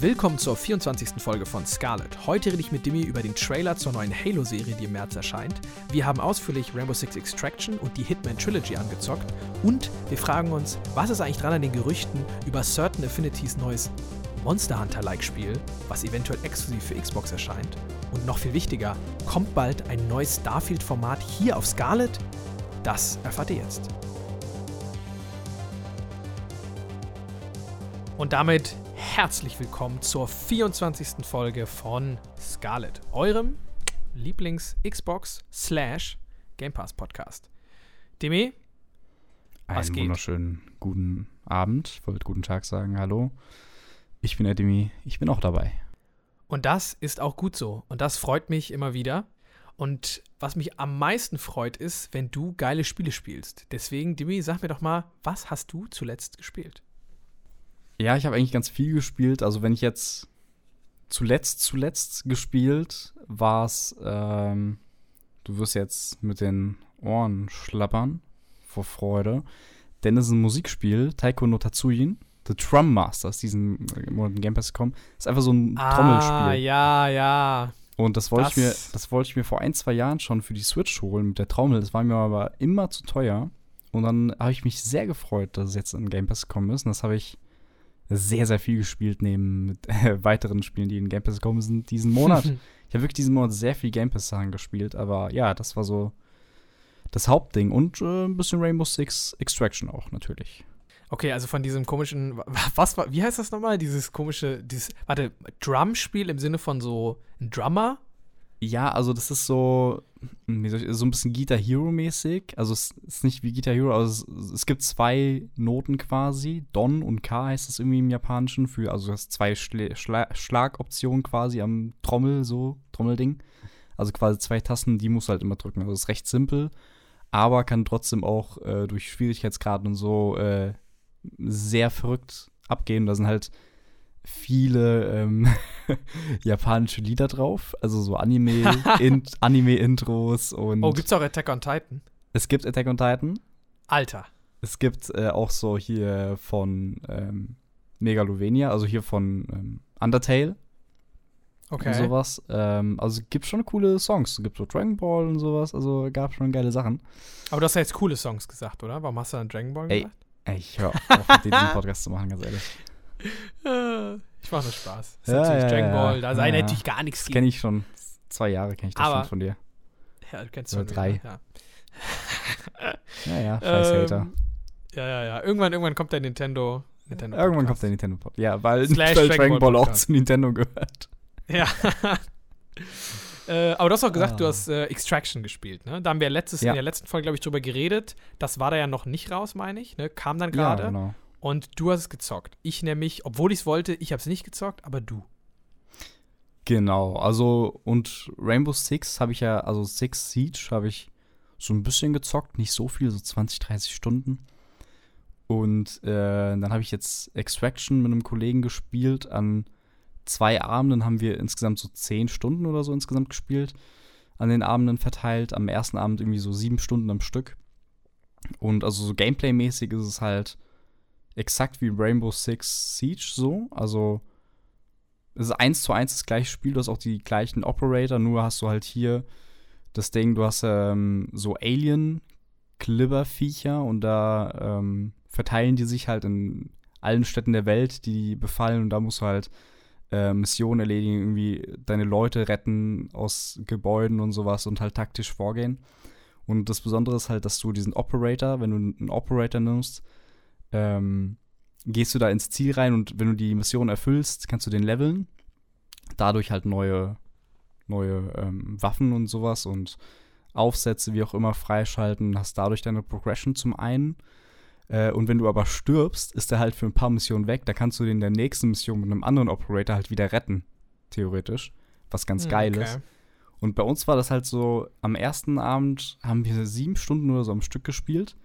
Willkommen zur 24. Folge von Scarlet. Heute rede ich mit Dimi über den Trailer zur neuen Halo-Serie, die im März erscheint. Wir haben ausführlich Rainbow Six Extraction und die Hitman Trilogy angezockt. Und wir fragen uns, was ist eigentlich dran an den Gerüchten über Certain Affinities neues Monster Hunter-like Spiel, was eventuell exklusiv für Xbox erscheint. Und noch viel wichtiger, kommt bald ein neues Starfield-Format hier auf Scarlet? Das erfahrt ihr jetzt. Und damit herzlich willkommen zur 24. Folge von Scarlet, eurem Lieblings-Xbox slash Game Pass Podcast. Demi, was Einen geht? wunderschönen guten Abend. Ich wollte guten Tag sagen. Hallo. Ich bin der Demi. Ich bin auch dabei. Und das ist auch gut so. Und das freut mich immer wieder. Und was mich am meisten freut, ist, wenn du geile Spiele spielst. Deswegen, Demi, sag mir doch mal, was hast du zuletzt gespielt? Ja, ich habe eigentlich ganz viel gespielt. Also wenn ich jetzt zuletzt, zuletzt gespielt, war es, ähm, du wirst jetzt mit den Ohren schlappern vor Freude. Denn es ist ein Musikspiel, Taiko no Tatsuyin, The Drum Masters, diesen äh, Monat in Game Pass gekommen. Ist einfach so ein Trommelspiel. Ah, ja, ja. Und das wollte ich mir, Das- das wollte ich mir vor ein, zwei Jahren schon für die Switch holen mit der Trommel. Das war mir aber immer zu teuer. Und dann habe ich mich sehr gefreut, dass es jetzt in Game Pass gekommen ist. Und das habe ich sehr, sehr viel gespielt, neben mit, äh, weiteren Spielen, die in Game Pass gekommen sind, diesen Monat. ich habe wirklich diesen Monat sehr viel Game Pass-Sachen gespielt. Aber ja, das war so das Hauptding. Und äh, ein bisschen Rainbow Six Extraction auch, natürlich. Okay, also von diesem komischen, wa- was war, wie heißt das nochmal? Dieses komische, dieses, warte, Drumspiel im Sinne von so ein Drummer? Ja, also das ist so, soll ich, so ein bisschen Guitar Hero-mäßig. Also es ist nicht wie Guitar Hero, also es, es gibt zwei Noten quasi. Don und K heißt es irgendwie im Japanischen für, also du hast zwei Schlä Schla Schlagoptionen quasi am Trommel, so, Trommelding. Also quasi zwei Tasten, die musst du halt immer drücken. Also es ist recht simpel, aber kann trotzdem auch äh, durch Schwierigkeitsgrad und so äh, sehr verrückt abgehen. Da sind halt viele ähm, japanische Lieder drauf, also so Anime, in, Anime-Intros und Oh, gibt's auch Attack on Titan? es gibt Attack on Titan. Alter. Es gibt äh, auch so hier von ähm, Megalovania, also hier von ähm, Undertale Okay. und sowas. Ähm, also gibt schon coole Songs. Es gibt so Dragon Ball und sowas, also gab schon geile Sachen. Aber du hast ja jetzt coole Songs gesagt, oder? Warum hast du dann Dragon Ball Ey. gesagt? Ey, ich höre auf, mit diesen Podcast zu machen, ganz ehrlich. Ich mache nur Spaß. Das ist Ja, natürlich ja, Dragon ja. Ball, da sei Ja, ja. natürlich gar nichts Das kenne ich schon. Zwei Jahre kenne ich das Aber- schon von dir. Ja, du kennst Oder schon drei. Ja. Ja, ja, scheiß Hater. Ähm, ja, ja, ja. Irgendwann, irgendwann kommt der Nintendo. Nintendo Irgendwann kommt der Nintendo Pod. Ja, weil, Slash weil Dragon Ball Ball auch zu Nintendo gehört. Ja. äh, aber du hast auch gesagt, du Ah. hast äh, Extraction gespielt, ne? Da haben wir letztes, Ja. in der letzten Folge, glaube ich, drüber geredet. Das war da ja noch nicht raus, meine ich, ne? Kam dann Ja, gerade. genau. Und du hast es gezockt. Ich nämlich, obwohl ich es wollte, ich habe es nicht gezockt, aber du. Genau, also und Rainbow Six habe ich ja, also Six Siege habe ich so ein bisschen gezockt, nicht so viel, so 20, 30 Stunden. Und äh, dann habe ich jetzt Extraction mit einem Kollegen gespielt. An zwei Abenden haben wir insgesamt so 10 Stunden oder so insgesamt gespielt. An den Abenden verteilt. Am ersten Abend irgendwie so sieben Stunden am Stück. Und also so Gameplay-mäßig ist es halt exakt wie Rainbow Six Siege so. Also es ist eins zu eins das gleiche Spiel, du hast auch die gleichen Operator, nur hast du halt hier das Ding, du hast ähm, so Alien-Klibberviecher und da ähm, verteilen die sich halt in allen Städten der Welt, die die befallen und da musst du halt äh, Missionen erledigen, irgendwie deine Leute retten aus Gebäuden und sowas und halt taktisch vorgehen. Und das Besondere ist halt, dass du diesen Operator, wenn du einen Operator nimmst, ähm, gehst du da ins Ziel rein und wenn du die Mission erfüllst, kannst du den leveln. Dadurch halt neue, neue ähm, Waffen und sowas und Aufsätze, wie auch immer, freischalten. Hast dadurch deine Progression zum einen. Äh, und wenn du aber stirbst, ist er halt für ein paar Missionen weg. Da kannst du den in der nächsten Mission mit einem anderen Operator halt wieder retten. Theoretisch. Was ganz Hm, geil okay. ist. Und bei uns war das halt so, am ersten Abend haben wir sieben Stunden oder so am Stück gespielt.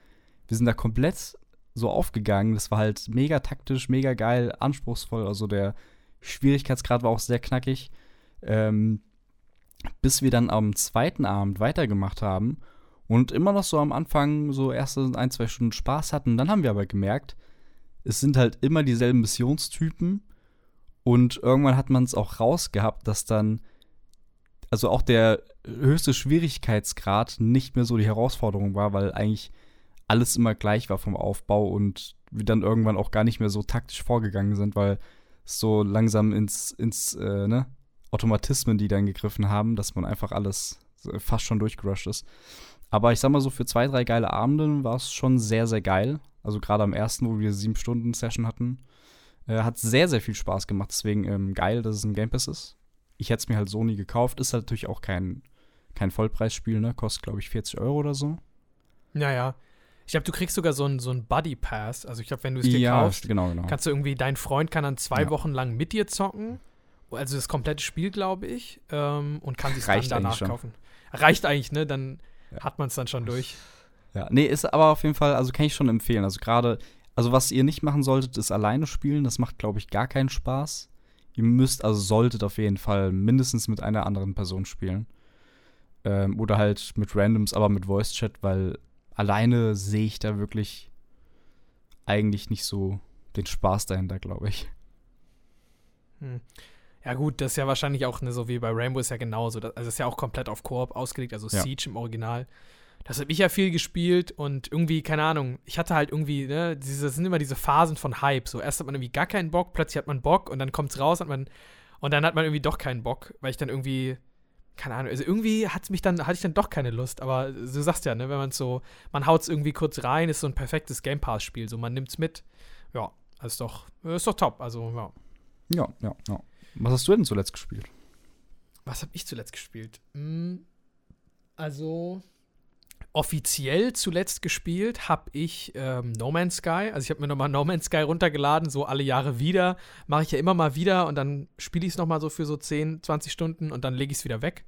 Wir sind da komplett so aufgegangen. Das war halt mega taktisch, mega geil, anspruchsvoll. Also der Schwierigkeitsgrad war auch sehr knackig. Ähm, bis wir dann am zweiten Abend weitergemacht haben und immer noch so am Anfang so erste ein, zwei Stunden Spaß hatten. Dann haben wir aber gemerkt, es sind halt immer dieselben Missionstypen Und irgendwann hat man es auch rausgehabt, dass dann, also auch der höchste Schwierigkeitsgrad nicht mehr so die Herausforderung war, weil eigentlich alles immer gleich war vom Aufbau und wir dann irgendwann auch gar nicht mehr so taktisch vorgegangen sind, weil es so langsam ins, ins äh, ne, Automatismen, die dann gegriffen haben, dass man einfach alles fast schon durchgerusht ist. Aber ich sag mal so, für zwei, drei geile Abende war es schon sehr, sehr geil. Also gerade am ersten, wo wir sieben Stunden Session hatten, äh, hat sehr, sehr viel Spaß gemacht. Deswegen ähm, geil, dass es ein Game Pass ist. Ich hätte es mir halt so nie gekauft. Ist halt natürlich auch kein, kein Vollpreisspiel, ne? Kostet, glaube ich, 40 Euro oder so. Naja. Ich glaube, du kriegst sogar so einen so Buddy Pass. Also ich glaube, wenn du es dir ja, kaufst, genau, genau. kannst du irgendwie, dein Freund kann dann zwei Ja. Wochen lang mit dir zocken. Also das komplette Spiel, glaube ich. Ähm, und kann sich dann danach kaufen. Reicht eigentlich, ne? Dann Ja. hat man es dann schon durch. Ja, nee, ist aber auf jeden Fall, also kann ich schon empfehlen. Also gerade, also was ihr nicht machen solltet, ist alleine spielen. Das macht, glaube ich, gar keinen Spaß. Ihr müsst, also solltet auf jeden Fall mindestens mit einer anderen Person spielen. Ähm, oder halt mit Randoms, aber mit Voice Chat, weil alleine sehe ich da wirklich eigentlich nicht so den Spaß dahinter, glaube ich. Hm. Ja, gut, das ist ja wahrscheinlich auch ne, so wie bei Rainbow ist ja genauso. Das, also ist ja auch komplett auf Koop ausgelegt, also Ja. Siege im Original. Das habe ich ja viel gespielt und irgendwie, keine Ahnung, ich hatte halt irgendwie, ne, diese, das sind immer diese Phasen von Hype. So, erst hat man irgendwie gar keinen Bock, plötzlich hat man Bock und dann kommt's raus hat man, und dann hat man irgendwie doch keinen Bock, weil ich dann irgendwie, keine Ahnung, also irgendwie hat's mich dann, hatte ich dann doch keine Lust, aber du sagst ja, ne, wenn man so, man haut's irgendwie kurz rein, ist so ein perfektes Game Pass-Spiel, so man nimmt's mit. Ja, ist doch, ist doch top, also ja. Ja, ja, ja. Was hast du denn zuletzt gespielt? Was habe ich zuletzt gespielt? Hm, also offiziell zuletzt gespielt habe ich ähm, No Man's Sky. Also ich habe mir nochmal No Man's Sky runtergeladen, so alle Jahre wieder. Mache ich ja immer mal wieder und dann spiele ich es nochmal so für so 10, 20 Stunden und dann lege ich es wieder weg.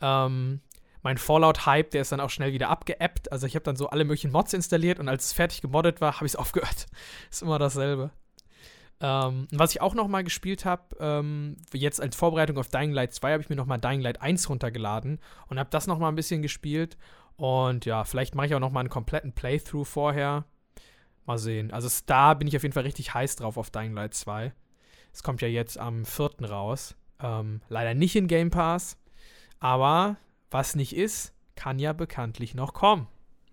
Ähm, mein Fallout-Hype, der ist dann auch schnell wieder abgeappt. Also ich habe dann so alle möglichen Mods installiert und als es fertig gemoddet war, habe ich es aufgehört. ist immer dasselbe. Ähm, was ich auch noch mal gespielt habe, ähm, jetzt als Vorbereitung auf Dying Light 2, habe ich mir noch mal Dying Light 1 runtergeladen und habe das noch mal ein bisschen gespielt. Und ja, vielleicht mache ich auch noch mal einen kompletten Playthrough vorher. Mal sehen. Also da bin ich auf jeden Fall richtig heiß drauf auf Dying Light 2. Es kommt ja jetzt am 4. raus. Ähm, leider nicht in Game Pass. Aber was nicht ist, kann ja bekanntlich noch kommen.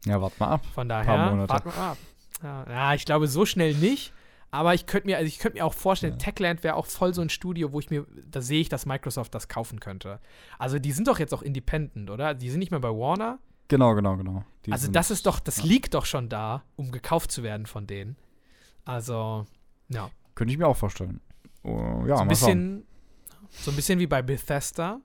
Ja, warte mal ab. Von daher, wir mal ab. Ja, ja, ich glaube, so schnell nicht. Aber ich könnte mir, also ich könnte mir auch vorstellen, Ja. Techland wäre auch voll so ein Studio, wo ich mir, da sehe ich, dass Microsoft das kaufen könnte. Also die sind doch jetzt auch independent, oder? Die sind nicht mehr bei Warner. Genau, genau, genau. Die also das ist doch, das ja. liegt doch schon da, um gekauft zu werden von denen. Also, ja. Könnte ich mir auch vorstellen. Oh, ja, so ein schauen. bisschen, so ein bisschen wie bei Bethesda.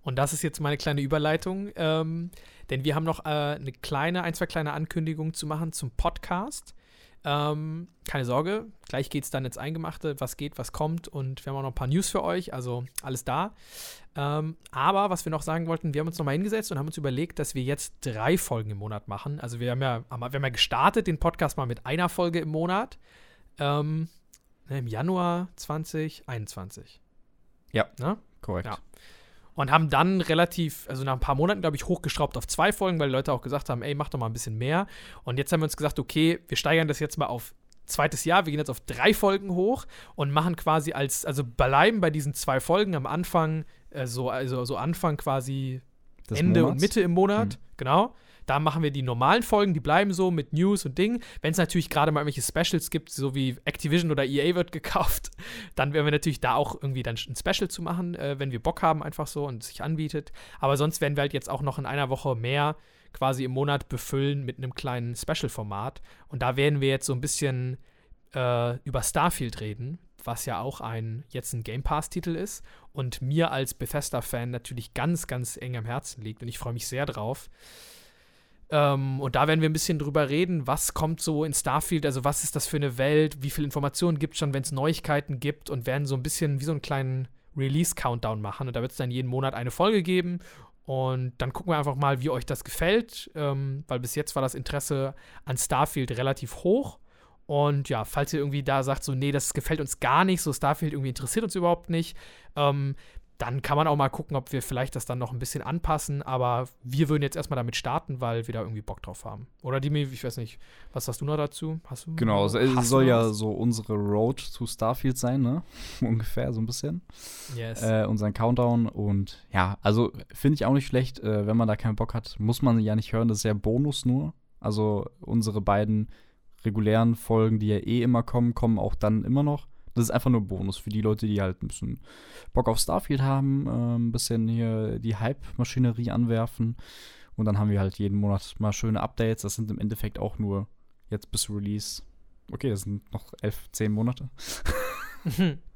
Und das ist jetzt meine kleine Überleitung, ähm, denn wir haben noch äh, eine kleine, ein, zwei kleine Ankündigungen zu machen zum Podcast. Ähm, keine Sorge, gleich geht es dann ins Eingemachte, was geht, was kommt und wir haben auch noch ein paar News für euch, also alles da. Ähm, aber was wir noch sagen wollten, wir haben uns nochmal hingesetzt und haben uns überlegt, dass wir jetzt drei Folgen im Monat machen. Also wir haben ja, haben- wir haben ja gestartet, den Podcast mal mit einer Folge im Monat. Ähm, ne, Im Januar 2021. Ja. Ne? Korrekt. Ja. Und haben dann relativ, also nach ein paar Monaten, glaube ich, hochgeschraubt auf zwei Folgen, weil die Leute auch gesagt haben, ey, mach doch mal ein bisschen mehr. Und jetzt haben wir uns gesagt, okay, wir steigern das jetzt mal auf zweites Jahr. Wir gehen jetzt auf drei Folgen hoch und machen quasi als, also bleiben bei diesen zwei Folgen am Anfang, äh, so, also so Anfang quasi Des Ende und Monats? Mitte im Monat, Mhm. genau. Da machen wir die normalen Folgen, die bleiben so mit News und Dingen. Wenn es natürlich gerade mal irgendwelche Specials gibt, so wie Activision oder EA wird gekauft, dann werden wir natürlich da auch irgendwie dann ein Special zu machen, äh, wenn wir Bock haben, einfach so und sich anbietet. Aber sonst werden wir halt jetzt auch noch in einer Woche mehr quasi im Monat befüllen mit einem kleinen Special-Format. Und da werden wir jetzt so ein bisschen äh, über Starfield reden, was ja auch ein jetzt ein Game Pass-Titel ist und mir als Bethesda-Fan natürlich ganz, ganz eng am Herzen liegt und ich freue mich sehr drauf. Ähm, und da werden wir ein bisschen drüber reden, was kommt so in Starfield, also was ist das für eine Welt, wie viele Informationen gibt es schon, wenn es Neuigkeiten gibt und werden so ein bisschen wie so einen kleinen Release-Countdown machen. Und da wird es dann jeden Monat eine Folge geben. Und dann gucken wir einfach mal, wie euch das gefällt, ähm, weil bis jetzt war das Interesse an Starfield relativ hoch. Und ja, falls ihr irgendwie da sagt, so, nee, das gefällt uns gar nicht, so Starfield irgendwie interessiert uns überhaupt nicht, ähm, dann kann man auch mal gucken, ob wir vielleicht das dann noch ein bisschen anpassen. Aber wir würden jetzt erstmal damit starten, weil wir da irgendwie Bock drauf haben. Oder Dimi, ich weiß nicht, was hast du noch dazu? Hast du Genau, es soll ja was? so unsere Road to Starfield sein, ne? Ungefähr so ein bisschen. Yes. Äh, unseren Countdown. Und ja, also finde ich auch nicht schlecht, äh, wenn man da keinen Bock hat, muss man ja nicht hören. Das ist ja Bonus nur. Also unsere beiden regulären Folgen, die ja eh immer kommen, kommen auch dann immer noch. Das ist einfach nur Bonus für die Leute, die halt ein bisschen Bock auf Starfield haben, äh, ein bisschen hier die Hype-Maschinerie anwerfen. Und dann haben wir halt jeden Monat mal schöne Updates. Das sind im Endeffekt auch nur jetzt bis Release. Okay, das sind noch elf, zehn Monate.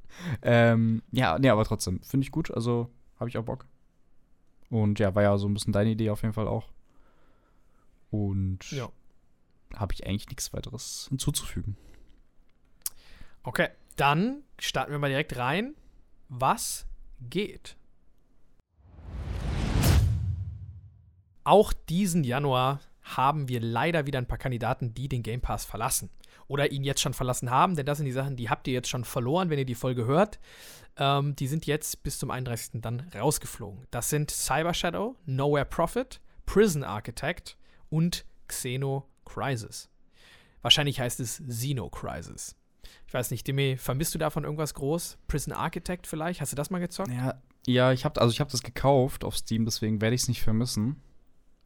Ähm, ja, nee, aber trotzdem, finde ich gut. Also habe ich auch Bock. Und ja, war ja so ein bisschen deine Idee auf jeden Fall auch. Und ja. habe ich eigentlich nichts weiteres hinzuzufügen. Okay, dann starten wir mal direkt rein. Was geht? Auch diesen Januar haben wir leider wieder ein paar Kandidaten, die den Game Pass verlassen. Oder ihn jetzt schon verlassen haben, denn das sind die Sachen, die habt ihr jetzt schon verloren, wenn ihr die Folge hört. Ähm, die sind jetzt bis zum 31. dann rausgeflogen. Das sind Cyber Shadow, Nowhere Profit, Prison Architect und Xeno Crisis. Wahrscheinlich heißt es Xeno Crisis. Ich weiß nicht, Demi, vermisst du davon irgendwas groß? Prison Architect vielleicht? Hast du das mal gezockt? Ja, ja ich habe also ich habe das gekauft auf Steam, deswegen werde ich es nicht vermissen.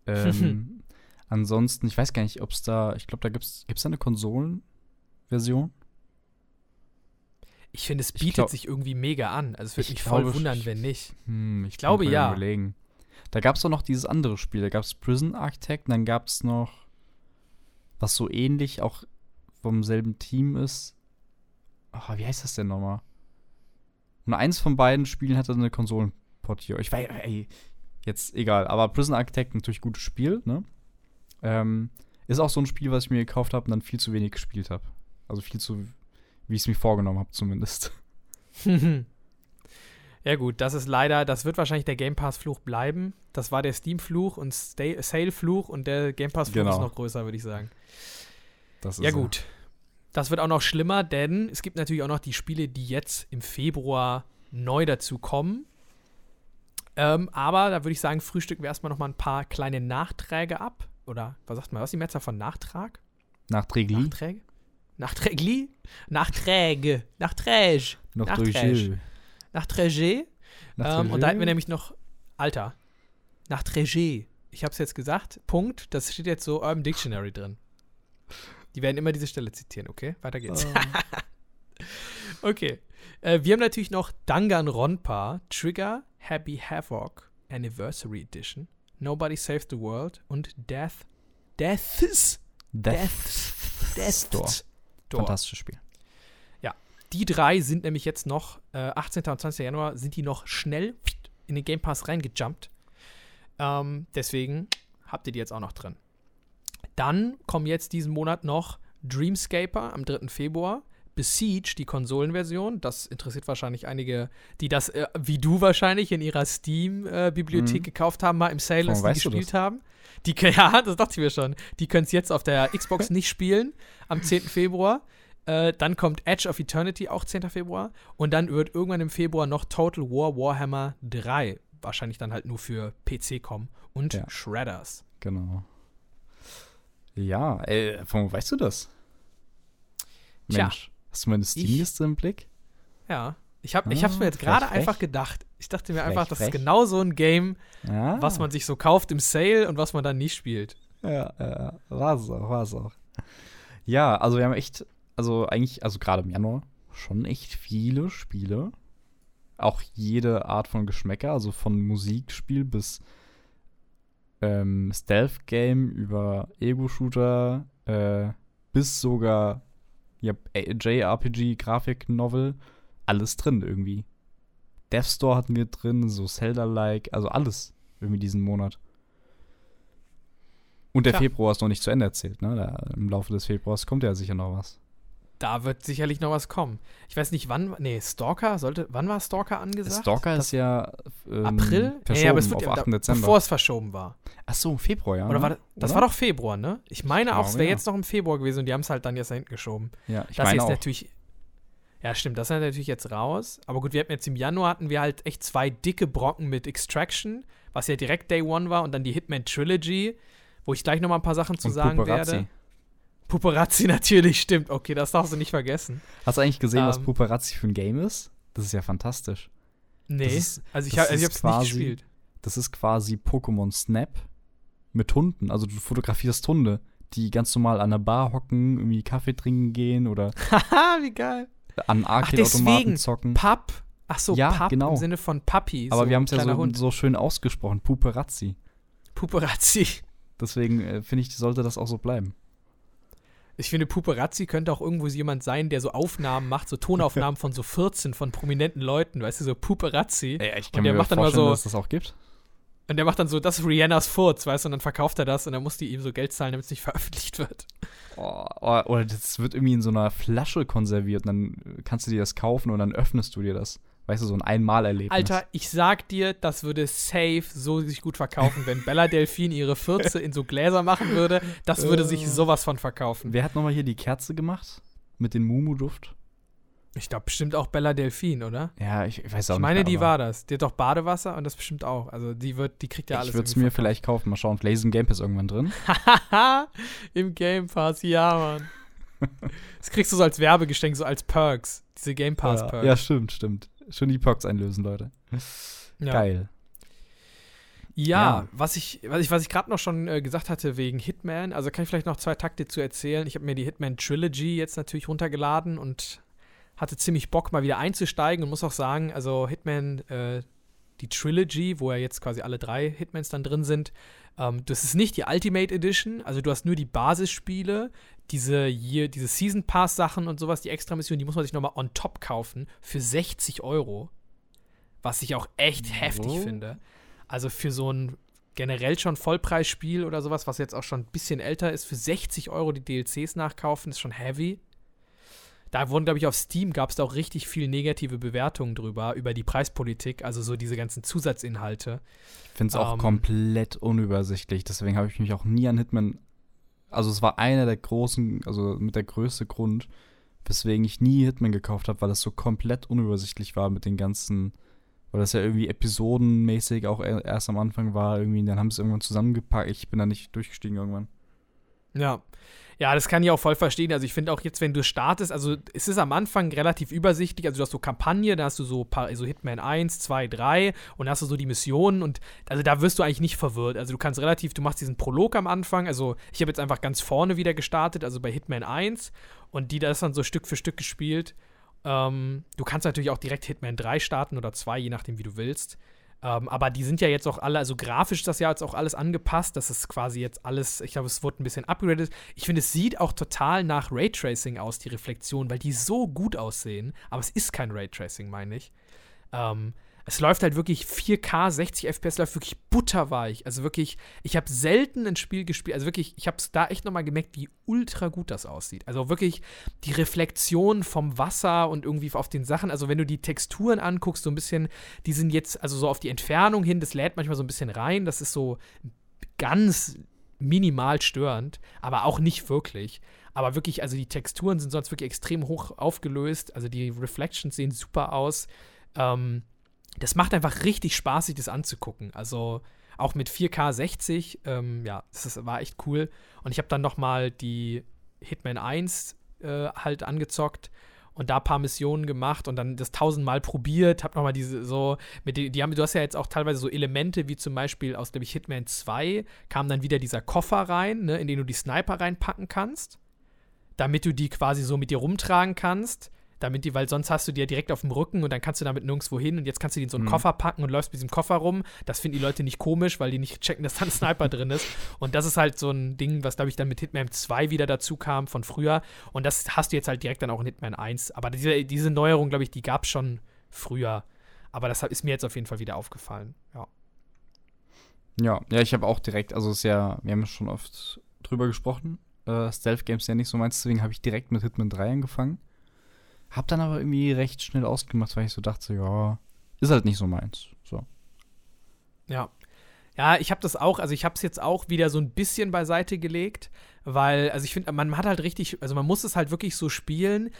Ähm, ansonsten, ich weiß gar nicht, ob es da, ich glaube, da gibt es da eine Konsolenversion? Ich finde, es Ich bietet glaub- sich irgendwie mega an. Also es würde Ich mich voll glaube, wundern, ich- wenn nicht. Hm, ich glaube, bin ja. Überlegen. Da gab es doch noch dieses andere Spiel. Da gab es Prison Architect und dann gab es noch, was so ähnlich auch vom selben Team ist. Ah, wie heißt das denn nochmal? Und eins von beiden Spielen hatte eine Konsolenportierung. Ich weiß, ey, jetzt egal. Aber Prison Architect natürlich gutes Spiel, ne? Ähm, ist auch so ein Spiel, was ich mir gekauft habe und dann viel zu wenig gespielt habe. Also viel zu, wie ich es mir vorgenommen habe, zumindest. ja gut, das ist leider, das wird wahrscheinlich der Game Pass-Fluch bleiben. Das war der Steam-Fluch und Sale-Fluch und der Game Pass-Fluch Genau. ist noch größer, würde ich sagen. Ja gut. Das wird auch noch schlimmer, denn es gibt natürlich auch noch die Spiele, die jetzt im Februar neu dazu kommen. Ähm, aber da würde ich sagen, frühstücken wir erstmal noch mal ein paar kleine Nachträge ab. Oder was sagt man, was ist die Mehrzahl von Nachtrag? Nachträglich. Nachträge? Nachträgli? Nachträge. Nachträge. Nachträglich. Nachträge. Ähm, und da hätten wir nämlich noch, Alter, Nachträge. Ich habe es jetzt gesagt, Punkt. Das steht jetzt so Urban Dictionary drin. Die werden immer diese Stelle zitieren, okay? Weiter geht's. okay. Äh, wir haben natürlich noch Danganronpa, Trigger, Happy Havoc, Anniversary Edition, Nobody Saved the World und Death. Deaths. Death. Death. Store. Fantastisches Spiel. Die drei sind nämlich jetzt noch, äh, 18. und 20. Januar, sind die noch schnell in den Game Pass reingejumpt. Ähm, deswegen habt ihr die jetzt auch noch drin. Dann kommen jetzt diesen Monat noch Dreamscaper am 3. Februar, Besiege, die Konsolenversion. Das interessiert wahrscheinlich einige, die das, äh, wie du wahrscheinlich, in ihrer Steam-Bibliothek Mhm. gekauft haben, mal im Sale Warum das? gespielt haben. Die, ja, das dachte ich mir schon. Die können es jetzt auf der Xbox nicht spielen am 10. Februar. Äh, dann kommt Edge of Eternity, auch 10. Februar. Und dann wird irgendwann im Februar noch Total War Warhammer 3, wahrscheinlich dann halt nur für PC kommen. Und Ja. Shredders. Genau. Ja, ey, von wo weißt du das? Tja, Mensch, hast du meine Steam-Liste im Blick? Ja. Ich habe ich hab's mir Ah, jetzt gerade einfach gedacht. Ich dachte mir Frech, einfach, das ist frech. genau so ein Game, Ja. was man sich so kauft im Sale und was man dann nicht spielt. Ja, ja, war es auch, war es auch. Ja, also wir haben echt, also eigentlich, also gerade im Januar, schon echt viele Spiele. Auch jede Art von Geschmäcker, also von Musikspiel bis ähm, Stealth-Game über Ego-Shooter äh, bis sogar ja, JRPG, Grafik-Novel, alles drin irgendwie. Death Store hatten wir drin, so Zelda-like, also alles irgendwie diesen Monat. Und der Tja. Februar ist noch nicht zu Ende erzählt, ne? Da, Im Laufe des Februars kommt ja sicher noch was. Da wird sicherlich noch was kommen. Ich weiß nicht, wann. Nee, Stalker sollte. Wann war Stalker angesagt? Stalker Das ist ja ähm, April? verschoben aber es wird auf ja 8. da- Dezember. Bevor es verschoben war. Ach so, Februar, ja. Oder ne? war das, das Oder? war doch Februar, ne? Ich meine Ich auch, es wäre ja. jetzt noch im Februar gewesen und die haben es halt dann jetzt da hinten geschoben. Ja, ich das meine jetzt auch. natürlich. Ja, stimmt, das ist natürlich jetzt raus. Aber gut, wir hatten jetzt im Januar hatten wir halt echt zwei dicke Brocken mit Extraction, was ja direkt Day One war, und dann die Hitman Trilogy, wo ich gleich nochmal ein paar Sachen zu Und sagen Puperazzi. werde. Puperazzi natürlich, stimmt. Okay, das darfst du nicht vergessen. Hast du eigentlich gesehen, was Ähm. Puperazzi für ein Game ist? Das ist ja fantastisch. Nee, ist- also ich, hab, also ich hab's quasi- nicht gespielt. Das ist quasi Pokémon Snap mit Hunden. Also du fotografierst Hunde, die ganz normal an der Bar hocken, irgendwie Kaffee trinken gehen oder Haha, wie geil. an. Arcade-Automaten zocken. Papp. Ach so, Ja, Papp genau. im Sinne von Papi. Aber so wir haben es ja so, so schön ausgesprochen, Puperazzi. Puperazzi. Deswegen äh, finde ich, sollte das auch so bleiben. Ich finde, Puperazzi könnte auch irgendwo jemand sein, der so Aufnahmen macht, so Tonaufnahmen von so 14 von prominenten Leuten, weißt du, so Puperazzi. Ja, ich kann Und der mir macht dann mal vorstellen, so- dass das auch gibt. Und der macht dann so, das ist Rihannas Furz, weißt du, und dann verkauft er das und dann muss die ihm so Geld zahlen, damit es nicht veröffentlicht wird. Oh, oh, oder das wird irgendwie in so einer Flasche konserviert und dann kannst du dir das kaufen und dann öffnest du dir das. Weißt du, so ein Einmalerlebnis. Alter, ich sag dir, das würde safe so sich gut verkaufen, wenn Bella Delphine ihre Fürze in so Gläser machen würde. Das würde sich sowas von verkaufen. Wer hat nochmal hier die Kerze gemacht? Mit dem Mumu-Duft? Ich glaube bestimmt auch Bella Delphine, oder? Ja, ich, ich weiß auch Ich nicht. meine, mehr, die war das. Die hat doch Badewasser und das bestimmt auch. Also die wird, die kriegt ja alles. Ich würde es mir vielleicht kaufen. Mal schauen, vielleicht ist im Game Pass irgendwann drin. Haha, im Game Pass, ja, Mann. Das kriegst du so als Werbegeschenk, so als Perks. Diese Game Pass ja, Perks. ja, stimmt, stimmt. Schon die Perks einlösen, Leute. Ja. Geil. Ja, Ja. was ich, was ich, was ich gerade noch schon äh, gesagt hatte wegen Hitman, also kann ich vielleicht noch zwei Takte zu erzählen. Ich habe mir die Hitman Trilogy jetzt natürlich runtergeladen und hatte ziemlich Bock, mal wieder einzusteigen und muss auch sagen, also Hitman, äh, die Trilogy, wo ja jetzt quasi alle drei Hitmans dann drin sind, ähm, das ist nicht die Ultimate Edition, also du hast nur die Basisspiele, diese hier, diese Season Pass Sachen und sowas, die extra Mission, die muss man sich nochmal on top kaufen für 60 Euro. Was ich auch echt heftig So? finde. Also für so ein generell schon Vollpreisspiel oder sowas, was jetzt auch schon ein bisschen älter ist, für 60 Euro die DLCs nachkaufen, ist schon heavy. Da wurden, glaube ich, auf Steam gab es da auch richtig viel negative Bewertungen drüber, über die Preispolitik, also so diese ganzen Zusatzinhalte. Ich finde es auch Ähm. komplett unübersichtlich. Deswegen habe ich mich auch nie an Hitman. Also, es war einer der großen, also mit der größte Grund, weswegen ich nie Hitman gekauft habe, weil es so komplett unübersichtlich war mit den ganzen. Weil das ja irgendwie episodenmäßig auch er- erst am Anfang war, irgendwie, dann haben sie es irgendwann zusammengepackt. Ich bin da nicht durchgestiegen irgendwann. Ja. Ja, das kann ich auch voll verstehen. Also ich finde auch jetzt, wenn du startest, also es ist am Anfang relativ übersichtlich. Also du hast so Kampagne, da hast du so, paar, so Hitman 1, 2, 3 und da hast du so die Missionen und also da wirst du eigentlich nicht verwirrt. Also du kannst relativ, du machst diesen Prolog am Anfang. Also ich habe jetzt einfach ganz vorne wieder gestartet, also bei Hitman 1 und die das dann so Stück für Stück gespielt. Ähm, du kannst natürlich auch direkt Hitman 3 starten oder 2, je nachdem, wie du willst. Ähm, aber die sind ja jetzt auch alle, also grafisch das ja jetzt auch alles angepasst. Das ist quasi jetzt alles, ich glaube, es wurde ein bisschen upgraded. Ich finde, es sieht auch total nach Raytracing aus, die Reflexion, weil die so gut aussehen. Aber es ist kein Raytracing, meine ich. Ähm, es läuft halt wirklich 4K, 60 FPS, läuft wirklich butterweich. Also wirklich, ich habe selten ein Spiel gespielt, also wirklich, ich habe es da echt nochmal gemerkt, wie ultra gut das aussieht. Also wirklich die Reflexion vom Wasser und irgendwie auf den Sachen, also wenn du die Texturen anguckst, so ein bisschen, die sind jetzt, also so auf die Entfernung hin, das lädt manchmal so ein bisschen rein, das ist so ganz minimal störend, aber auch nicht wirklich. Aber wirklich, also die Texturen sind sonst wirklich extrem hoch aufgelöst, also die Reflections sehen super aus. Ähm, das macht einfach richtig Spaß, sich das anzugucken. Also auch mit 4K 60, ähm, ja, das ist, war echt cool. Und ich habe dann noch mal die Hitman 1 äh, halt angezockt und da ein paar Missionen gemacht und dann das tausendmal probiert, hab noch mal diese so mit die, die haben du hast ja jetzt auch teilweise so Elemente wie zum Beispiel aus glaube ich Hitman 2 kam dann wieder dieser Koffer rein, ne, in den du die Sniper reinpacken kannst, damit du die quasi so mit dir rumtragen kannst damit die, weil sonst hast du die ja direkt auf dem Rücken und dann kannst du damit nirgendwo hin und jetzt kannst du die in so einen Mhm. Koffer packen und läufst mit diesem Koffer rum. Das finden die Leute nicht komisch, weil die nicht checken, dass da ein Sniper drin ist. Und das ist halt so ein Ding, was, glaube ich, dann mit Hitman 2 wieder dazu kam von früher. Und das hast du jetzt halt direkt dann auch in Hitman 1. Aber diese, diese Neuerung, glaube ich, die gab es schon früher. Aber das ist mir jetzt auf jeden Fall wieder aufgefallen. Ja. Ja, ja, ich habe auch direkt, also es ist ja, wir haben schon oft drüber gesprochen. Äh, Stealth Games ja nicht so meins, deswegen habe ich direkt mit Hitman 3 angefangen. Hab dann aber irgendwie recht schnell ausgemacht, weil ich so dachte, ja, ist halt nicht so meins. So. Ja. Ja, ich habe das auch, also ich habe es jetzt auch wieder so ein bisschen beiseite gelegt, weil, also ich finde, man hat halt richtig, also man muss es halt wirklich so spielen.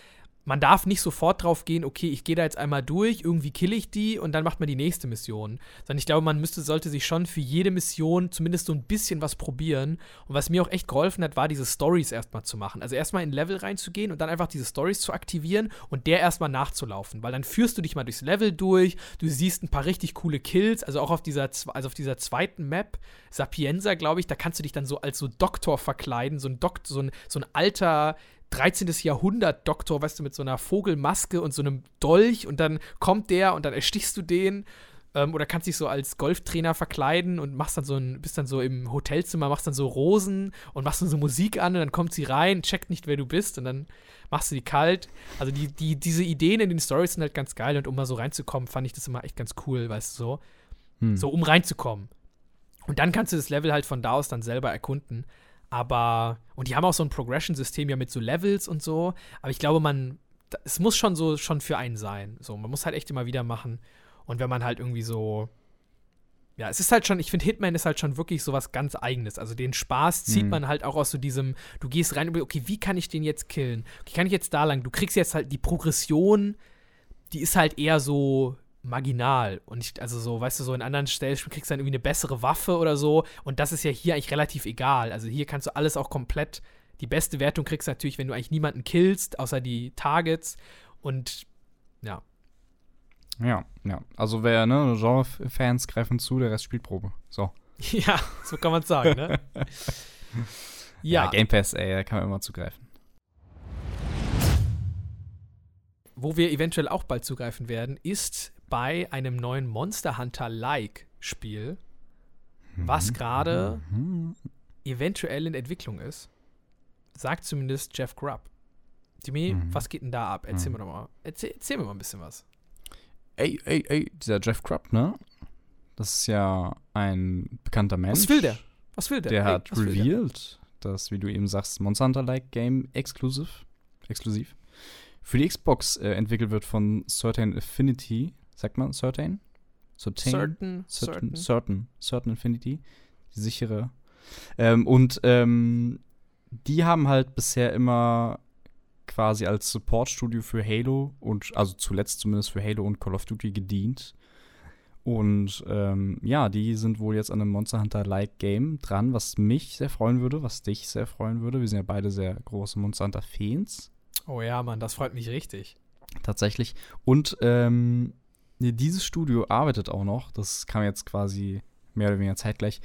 Man darf nicht sofort drauf gehen, okay, ich gehe da jetzt einmal durch, irgendwie kill ich die und dann macht man die nächste Mission. Sondern ich glaube, man müsste, sollte sich schon für jede Mission zumindest so ein bisschen was probieren. Und was mir auch echt geholfen hat, war diese Stories erstmal zu machen. Also erstmal in Level reinzugehen und dann einfach diese Stories zu aktivieren und der erstmal nachzulaufen. Weil dann führst du dich mal durchs Level durch, du siehst ein paar richtig coole Kills, also auch auf dieser, also auf dieser zweiten Map, Sapienza, glaube ich, da kannst du dich dann so als so Doktor verkleiden, so ein Doktor, so ein, so ein alter 13. Jahrhundert Doktor, weißt du, mit so einer Vogelmaske und so einem Dolch und dann kommt der und dann erstichst du den. Ähm, oder kannst dich so als Golftrainer verkleiden und machst dann so ein, bist dann so im Hotelzimmer, machst dann so Rosen und machst dann so Musik an und dann kommt sie rein, checkt nicht, wer du bist und dann machst du die kalt. Also die, die, diese Ideen in den Stories sind halt ganz geil und um mal so reinzukommen, fand ich das immer echt ganz cool, weißt du so. Hm. So, um reinzukommen. Und dann kannst du das Level halt von da aus dann selber erkunden. Aber, und die haben auch so ein Progression-System ja mit so Levels und so. Aber ich glaube, man, es muss schon so schon für einen sein. So, man muss halt echt immer wieder machen. Und wenn man halt irgendwie so, ja, es ist halt schon, ich finde, Hitman ist halt schon wirklich so was ganz Eigenes. Also den Spaß zieht mhm. man halt auch aus so diesem, du gehst rein und okay, wie kann ich den jetzt killen? Okay, kann ich jetzt da lang? Du kriegst jetzt halt die Progression, die ist halt eher so marginal. Und ich, also so, weißt du, so in anderen Stellen kriegst du dann irgendwie eine bessere Waffe oder so. Und das ist ja hier eigentlich relativ egal. Also hier kannst du alles auch komplett. Die beste Wertung kriegst du natürlich, wenn du eigentlich niemanden killst, außer die Targets. Und ja. Ja, ja. Also wer, ne, Genre-Fans greifen zu, der Rest spielt Probe. So. ja, so kann man sagen, ne? ja. ja. Game Pass, ey, da kann man immer zugreifen. Wo wir eventuell auch bald zugreifen werden, ist bei einem neuen Monster Hunter-like Spiel, was mhm. gerade mhm. eventuell in Entwicklung ist. Sagt zumindest Jeff Grubb. Jimmy, mhm. was geht denn da ab? Erzähl mhm. mir doch mal. Erzähl, erzähl, mir mal ein bisschen was. Ey, ey, ey, dieser Jeff Grubb, ne? Das ist ja ein bekannter Mensch. Was will der? Was will der? Der ey, hat revealed, dass, wie du eben sagst, Monster Hunter-like Game exklusiv, exklusiv für die Xbox äh, entwickelt wird von Certain Affinity sagt man Certain? Certain? Certain. Certain. Certain. Certain Infinity. Die sichere. Ähm, und ähm, die haben halt bisher immer quasi als Support-Studio für Halo und, also zuletzt zumindest für Halo und Call of Duty gedient. Und ähm, ja, die sind wohl jetzt an einem Monster Hunter-like Game dran, was mich sehr freuen würde, was dich sehr freuen würde. Wir sind ja beide sehr große Monster Hunter-Fans. Oh ja, Mann, das freut mich richtig. Tatsächlich. Und ähm, Nee, dieses Studio arbeitet auch noch, das kam jetzt quasi mehr oder weniger zeitgleich,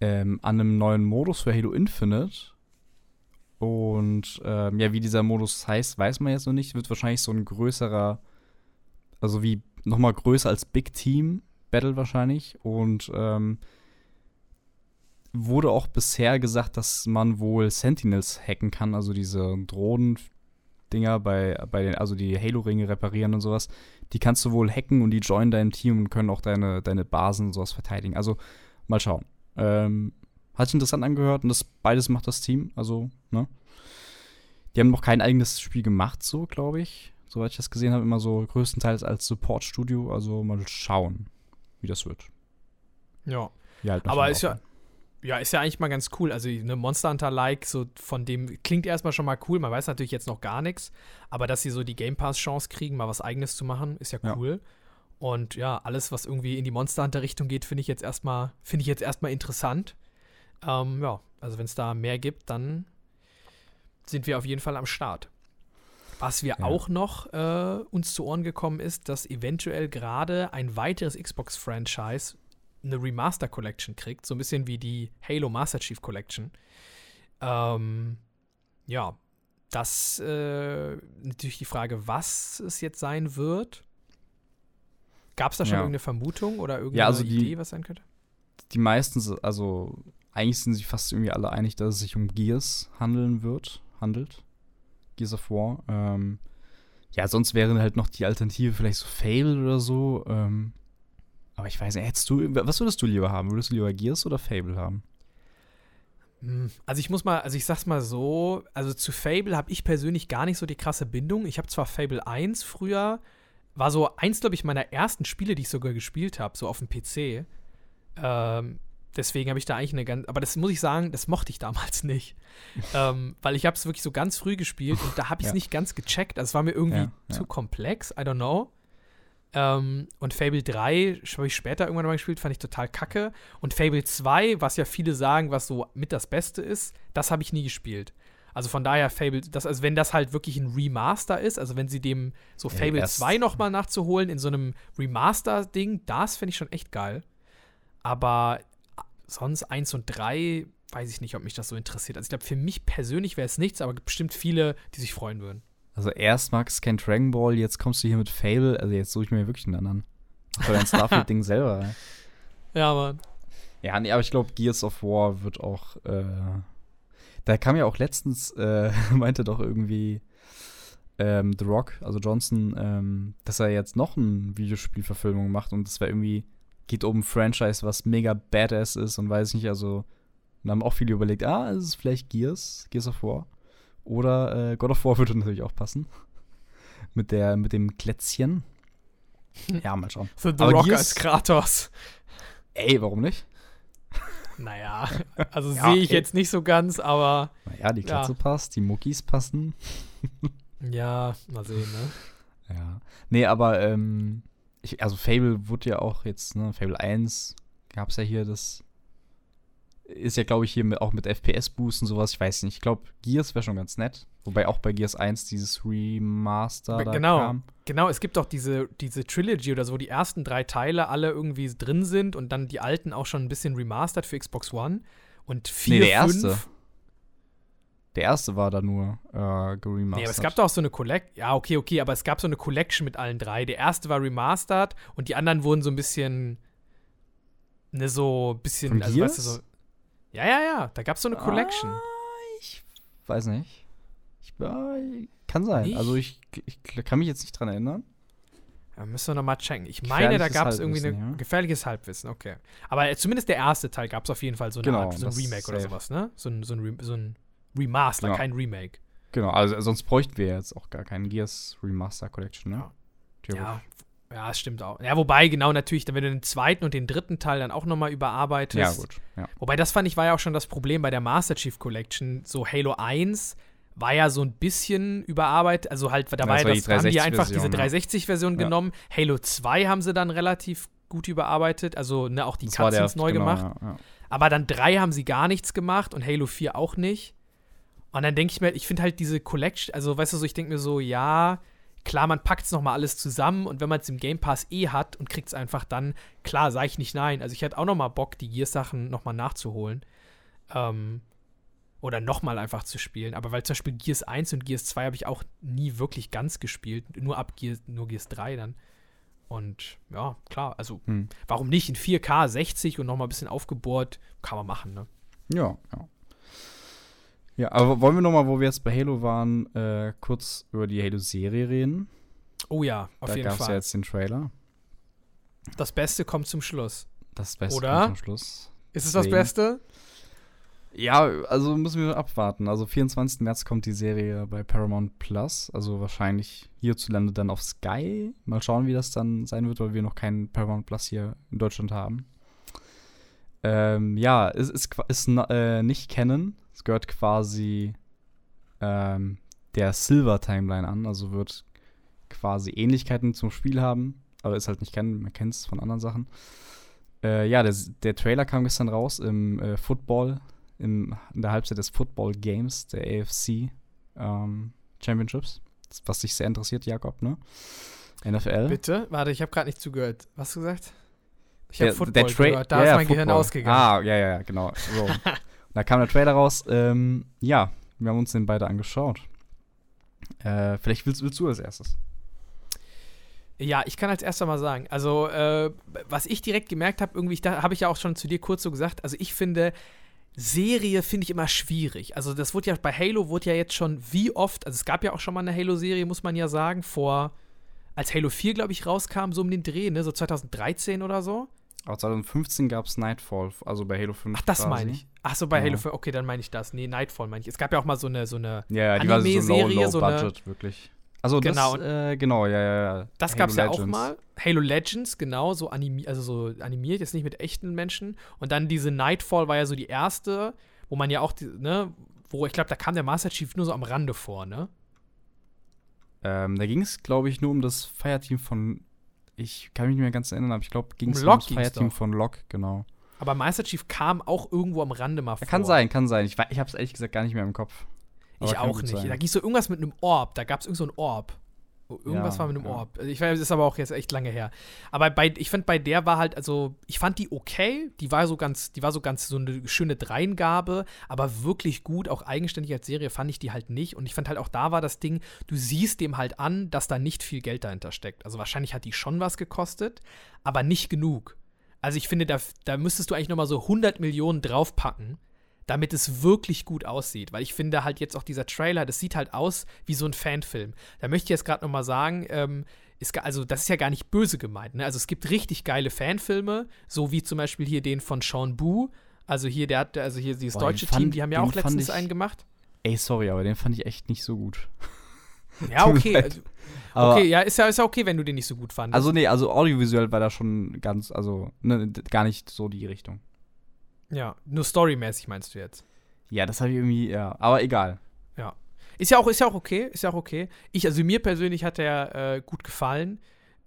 ähm, an einem neuen Modus für Halo Infinite. Und ähm, ja, wie dieser Modus heißt, weiß man jetzt noch nicht. Wird wahrscheinlich so ein größerer, also wie nochmal größer als Big Team Battle wahrscheinlich. Und ähm, wurde auch bisher gesagt, dass man wohl Sentinels hacken kann, also diese Drohnen-Dinger bei, bei den, also die Halo-Ringe reparieren und sowas die kannst du wohl hacken und die joinen dein Team und können auch deine, deine Basen und sowas verteidigen. Also mal schauen. Ähm, hat sich interessant angehört und das beides macht das Team. Also, ne? Die haben noch kein eigenes Spiel gemacht, so, glaube ich. Soweit ich das gesehen habe, immer so größtenteils als Support-Studio. Also mal schauen, wie das wird. Ja. Halt Aber ist ja, ja, ist ja eigentlich mal ganz cool. Also eine Monster Hunter-like, so von dem klingt erstmal schon mal cool. Man weiß natürlich jetzt noch gar nichts, aber dass sie so die Game Pass-Chance kriegen, mal was eigenes zu machen, ist ja cool. Ja. Und ja, alles, was irgendwie in die Monster Hunter-Richtung geht, finde ich jetzt erstmal, finde ich jetzt erstmal interessant. Ähm, ja, also wenn es da mehr gibt, dann sind wir auf jeden Fall am Start. Was wir ja. auch noch äh, uns zu Ohren gekommen ist, dass eventuell gerade ein weiteres Xbox-Franchise eine Remaster Collection kriegt, so ein bisschen wie die Halo Master Chief Collection. Ähm, ja, das äh, natürlich die Frage, was es jetzt sein wird. Gab es da schon ja. irgendeine Vermutung oder irgendeine ja, also die, Idee, was sein könnte? Die meisten, also eigentlich sind sich fast irgendwie alle einig, dass es sich um Gears handeln wird, handelt. Gears of War. Ähm, ja, sonst wäre halt noch die Alternative vielleicht so Fable oder so. Ähm, aber ich weiß nicht, hättest du, was würdest du lieber haben? Würdest du lieber Gears oder Fable haben? Hm, also ich muss mal, also ich sag's mal so, also zu Fable habe ich persönlich gar nicht so die krasse Bindung. Ich habe zwar Fable 1 früher, war so eins, glaube ich, meiner ersten Spiele, die ich sogar gespielt habe, so auf dem PC. Ähm, deswegen habe ich da eigentlich eine ganz, aber das muss ich sagen, das mochte ich damals nicht. ähm, weil ich habe es wirklich so ganz früh gespielt und da habe ich es Ja. nicht ganz gecheckt. Also es war mir irgendwie Ja, ja. zu komplex, I don't know. Ähm, und Fable 3 habe ich später irgendwann mal gespielt, fand ich total kacke. Und Fable 2, was ja viele sagen, was so mit das Beste ist, das habe ich nie gespielt. Also von daher Fable, das, also wenn das halt wirklich ein Remaster ist, also wenn sie dem so Ja, Fable erst- 2 nochmal nachzuholen in so einem Remaster-Ding, das finde ich schon echt geil. Aber sonst 1 und 3 weiß ich nicht, ob mich das so interessiert. Also ich glaube, für mich persönlich wäre es nichts, aber bestimmt viele, die sich freuen würden. Also erst magst du kein Dragon Ball, jetzt kommst du hier mit Fable. Also jetzt suche ich mir wirklich einen anderen. Mach dein Starfield-Ding selber. ey. Ja, aber Ja, nee, aber ich glaube, Gears of War wird auch. Äh, da kam ja auch letztens, äh, meinte doch irgendwie ähm, The Rock, also Johnson, ähm, dass er jetzt noch eine Videospielverfilmung macht und das wäre irgendwie, geht um ein Franchise, was mega badass ist und weiß nicht, also. Und haben auch viele überlegt, ah, ist es vielleicht Gears, Gears of War. Oder äh, God of War würde natürlich auch passen. mit, der, mit dem Klätzchen. Ja, mal schauen. für The Aber Rock als Kratos. Ey, warum nicht? Naja, also Ja, sehe ich okay. jetzt nicht so ganz, aber Naja, die Ja. Klatze passt, die Muckis passen. ja, mal sehen, ne? Ja. Nee, aber, ähm, ich, also Fable wurde ja auch jetzt, ne, Fable 1 gab es ja hier das. Ist ja, glaube ich, hier mit, auch mit FPS-Boost und sowas. Ich weiß nicht. Ich glaube, Gears wäre schon ganz nett. Wobei auch bei Gears 1 dieses Remaster da Genau. kam. Genau, es gibt doch diese, diese Trilogy oder so, wo die ersten drei Teile alle irgendwie drin sind und dann die alten auch schon ein bisschen remastered für Xbox One. Und vier, Nee, der fünf. erste. Der erste war da nur äh, geremastert. Nee, aber es gab doch auch so eine Collection. Ja, okay, okay, aber es gab so eine Collection mit allen drei. Der erste war remastered und die anderen wurden so ein bisschen. Ne, so ein bisschen. Von also, weißt du, Gears? so. Ja, ja, ja, da gab es so eine Collection. Ah, ich weiß nicht. Ich, äh, kann sein. Nicht? Also ich, ich kann mich jetzt nicht dran erinnern. Ja, müssen wir nochmal checken. Ich meine, da gab es irgendwie ein ja. gefährliches Halbwissen, okay. Aber zumindest der erste Teil gab es auf jeden Fall so eine Genau, Art, so ein Remake oder sowas, ne? So ein, so ein, Re so ein Remaster, Genau. kein Remake. Genau, also sonst bräuchten wir jetzt auch gar keinen Gears Remaster Collection, ne? Ja. Ja, ja, das stimmt auch. Ja, wobei, genau, natürlich, dann, wenn du den zweiten und den dritten Teil dann auch nochmal überarbeitest. Ja, gut. Ja. Wobei, das fand ich, war ja auch schon das Problem bei der Master Chief Collection. So Halo 1 war ja so ein bisschen überarbeitet. Also halt, da war ja das, haben die einfach 360-Version, diese ja. 360-Version Ja. genommen. Halo 2 haben sie dann relativ gut überarbeitet. Also ne, auch die Das war der- Cutscenes neu genau, gemacht. Ja. Aber dann 3 haben sie gar nichts gemacht und Halo 4 auch nicht. Und dann denke ich mir, ich finde halt diese Collection, also weißt du so, ich denke mir so, ja, klar, man packt es nochmal alles zusammen und wenn man es im Game Pass eh hat und kriegt es einfach dann, klar, sage ich nicht nein. Also ich hätte auch nochmal Bock, die Gears-Sachen nochmal nachzuholen. Ähm, oder nochmal einfach zu spielen. Aber weil zum Beispiel Gears 1 und Gears 2 habe ich auch nie wirklich ganz gespielt. Nur ab Gears, nur Gears 3 dann. Und ja, klar, also Hm. warum nicht in 4K 60 und nochmal ein bisschen aufgebohrt, kann man machen, ne? Ja, ja. Ja, aber wollen wir noch mal, wo wir jetzt bei Halo waren, äh, kurz über die Halo-Serie reden? Oh ja, auf da jeden gab es Fall. ja jetzt den Trailer. Das Beste kommt zum Schluss. Das Beste Oder? kommt zum Schluss. Ist es das. Beste? Ja, also müssen wir abwarten. Also 24. März kommt die Serie bei Paramount Plus, also wahrscheinlich hierzulande dann auf Sky. Mal schauen, wie das dann sein wird, weil wir noch keinen Paramount Plus hier in Deutschland haben. Ähm, ja, es ist, ist n- äh, nicht Canon. Es gehört quasi ähm, der Silver Timeline an, also wird quasi Ähnlichkeiten zum Spiel haben, aber ist halt nicht Canon, man kennt es von anderen Sachen. Äh, ja, der, der Trailer kam gestern raus im äh, Football, im, in der Halbzeit des Football Games, der AFC ähm, Championships. Was dich sehr interessiert, Jakob, ne? NFL. Bitte? Warte, ich habe gerade nicht zugehört. Was hast du gesagt? Ich habe Football der Tra- gehört. Da ja, ist mein Gehirn Football. ausgegangen. Ah, ja, ja, ja, genau. So. da kam der Trailer raus. Ähm, ja, wir haben uns den beide angeschaut. Äh, vielleicht willst, willst du als erstes. Ja, ich kann als erster mal sagen, also äh, was ich direkt gemerkt habe, irgendwie, da habe ich ja auch schon zu dir kurz so gesagt, also ich finde, Serie finde ich immer schwierig. Also das wurde ja, bei Halo wurde ja jetzt schon wie oft, also es gab ja auch schon mal eine Halo-Serie, muss man ja sagen, vor, als Halo 4, glaube ich, rauskam, so um den Dreh, ne, so 2013 oder so. Auch 2015 gab es Nightfall, also bei Halo 5. Ach, das quasi. meine ich. Ach so, bei Ja. Halo 4, okay, dann meine ich das. Nee, Nightfall meine ich. Es gab ja auch mal so eine, so eine Ja, ja, die war so low, Anime-Serie, low so eine- budget, wirklich. Also Genau. das, äh, genau, ja, ja, ja. Das gab es ja auch mal. Halo Legends, genau, so, animi also so animiert, jetzt nicht mit echten Menschen. Und dann diese Nightfall war ja so die erste, wo man ja auch, die, ne, wo ich glaube, da kam der Master Chief nur so am Rande vor, ne? Ähm, da ging es, glaube ich, nur um das Fireteam von. Ich kann mich nicht mehr ganz erinnern, aber ich glaube, ging es Um ums Fireteam von Locke, genau. Aber Master Chief kam auch irgendwo am Rande mal vor. Kann sein, kann sein. Ich, ich habe es ehrlich gesagt gar nicht mehr im Kopf. Aber Ich auch nicht. sein. Da ging es so irgendwas mit einem Orb. Da gab es irgend so ein Orb. Irgendwas Ja, war mit einem ja. Orb. Also Ich weiß, das ist aber auch jetzt echt lange her. Aber bei, ich fand bei der war halt, also ich fand die okay. Die war so ganz, die war so ganz so eine schöne Dreingabe, aber wirklich gut, auch eigenständig als Serie fand ich die halt nicht. Und ich fand halt auch da war das Ding, du siehst dem halt an, dass da nicht viel Geld dahinter steckt. Also wahrscheinlich hat die schon was gekostet, aber nicht genug. Also ich finde, da, da müsstest du eigentlich noch mal so 100 Millionen draufpacken, damit es wirklich gut aussieht. Weil ich finde halt jetzt auch dieser Trailer, das sieht halt aus wie so ein Fanfilm. Da möchte ich jetzt gerade noch mal sagen, ähm, ist, also das ist ja gar nicht böse gemeint. Ne? Also es gibt richtig geile Fanfilme, so wie zum Beispiel hier den von Sean Bu. Also hier, der hat, also hier dieses Boah, deutsche fand- Team, die haben ja auch letztens ich- einen gemacht. Ey, sorry, aber den fand ich echt nicht so gut. Ja, okay. Also, okay, ja, ist ja, ist ja okay, wenn du den nicht so gut fandest. Also, nee, also audiovisuell war da schon ganz, also, ne, gar nicht so die Richtung. Ja, nur storymäßig meinst du jetzt. Ja, das habe ich irgendwie, ja, aber egal. Ist ja auch, ist ja auch okay, ist ja auch okay. Ich, also mir persönlich hat der äh, gut gefallen.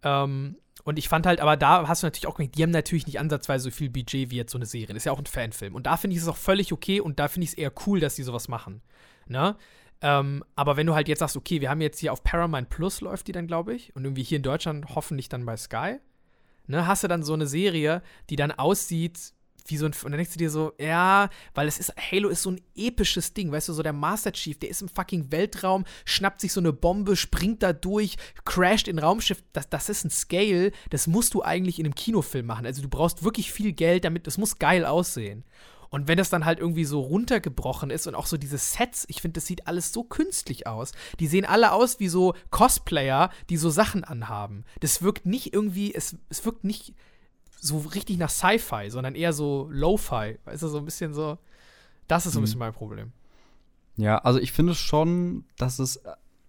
Ähm, und ich fand halt, aber da hast du natürlich auch gemerkt, die haben natürlich nicht ansatzweise so viel Budget wie jetzt so eine Serie. Das ist ja auch ein Fanfilm. Und da finde ich es auch völlig okay und da finde ich es eher cool, dass die sowas machen. Ne? Ähm, aber wenn du halt jetzt sagst, okay, wir haben jetzt hier auf Paramount Plus läuft die dann, glaube ich, und irgendwie hier in Deutschland hoffentlich dann bei Sky, ne, hast du dann so eine Serie, die dann aussieht wie so ein, und dann denkst du dir so, ja, weil es ist, Halo ist so ein episches Ding, weißt du, so der Master Chief, der ist im fucking Weltraum, schnappt sich so eine Bombe, springt da durch, crasht in Raumschiff, das, das ist ein Scale, das musst du eigentlich in einem Kinofilm machen, also du brauchst wirklich viel Geld, damit, das muss geil aussehen. Und wenn das dann halt irgendwie so runtergebrochen ist und auch so diese Sets, ich finde, das sieht alles so künstlich aus. Die sehen alle aus wie so Cosplayer, die so Sachen anhaben. Das wirkt nicht irgendwie, es, es wirkt nicht so richtig nach Sci-Fi, sondern eher so Lo-Fi. Weißt du, so ein bisschen so. Das ist so ein Mhm. bisschen mein Problem. Ja, also ich finde schon, dass es,